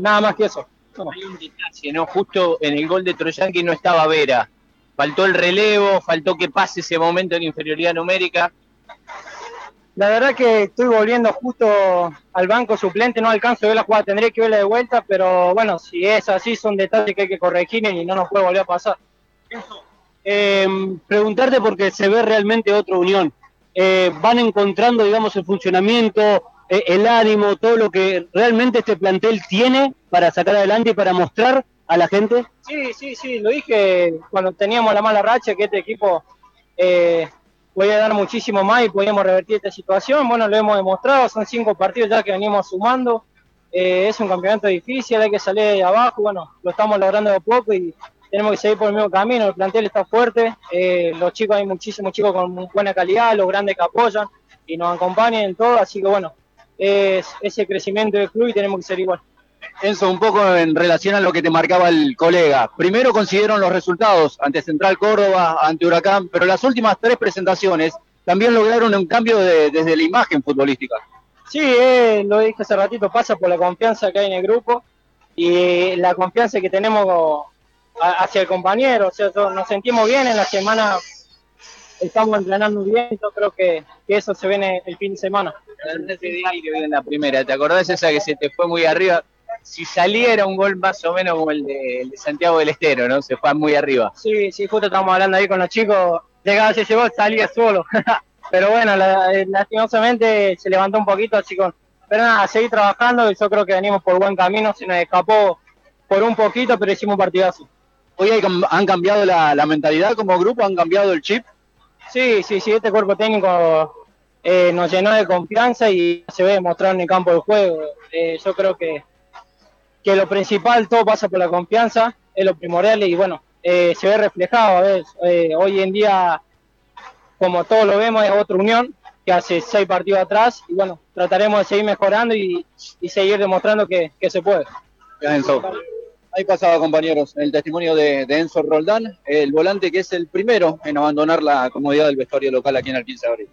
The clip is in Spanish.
Nada más que eso. Hay un detalle, ¿no? Justo en el gol de Troyanqui no estaba Vera. Faltó el relevo, faltó que pase ese momento de inferioridad numérica. La verdad que estoy volviendo justo al banco suplente, no alcanzo a ver la jugada, tendría que verla de vuelta, pero bueno, si es así, son detalles que hay que corregir y no nos puede volver a pasar. Eh, preguntarte porque se ve realmente otra unión. Eh, van encontrando, digamos, el funcionamiento, el ánimo, todo lo que realmente este plantel tiene para sacar adelante y para mostrar a la gente. Sí, sí, sí, lo dije cuando teníamos la mala racha, que este equipo eh, podía dar muchísimo más y podíamos revertir esta situación. Bueno, lo hemos demostrado, son cinco partidos ya que venimos sumando. Eh, es un campeonato difícil, hay que salir de abajo, bueno, lo estamos logrando de poco y tenemos que seguir por el mismo camino, el plantel está fuerte, eh, los chicos, hay muchísimos chicos con buena calidad, los grandes que apoyan y nos acompañan en todo, así que bueno, es ese crecimiento del club y tenemos que ser igual. Enzo, un poco en relación a lo que te marcaba el colega. Primero consiguieron los resultados ante Central Córdoba, ante Huracán, pero las últimas tres presentaciones también lograron un cambio de- desde la imagen futbolística. Sí, eh, lo dije hace ratito, pasa por la confianza que hay en el grupo y la confianza que tenemos hacia el compañero. O sea, nos sentimos bien en la semana, estamos entrenando bien, yo creo que, que eso se ve en el fin de semana. Antes de aire hoy en la primera, ¿te acordás esa que se te fue muy arriba? Si saliera un gol más o menos como el de, el de Santiago del Estero, ¿no? Se fue muy arriba. Sí, sí, justo estamos hablando ahí con los chicos, llegaba ese gol, salía solo. Pero bueno, la- eh, lastimosamente se levantó un poquito, así con... Pero nada, seguir trabajando y yo creo que venimos por buen camino, se nos escapó por un poquito, pero hicimos un partidazo. Hoy hay han cambiado la, la mentalidad como grupo, han cambiado el chip. Sí, sí, sí, este cuerpo técnico eh, nos llenó de confianza y se ve demostrado en el campo de juego. Eh, yo creo que, que lo principal, todo pasa por la confianza, es lo primordial y bueno, eh, se ve reflejado. a ver, eh, hoy en día, como todos lo vemos, es otra unión que hace seis partidos atrás y bueno, trataremos de seguir mejorando y, y seguir demostrando que, que se puede. Ya, Enzo. Ahí pasaba, compañeros, el testimonio de, de Enzo Roldán, el volante que es el primero en abandonar la comodidad del vestuario local aquí en el 15 de abril.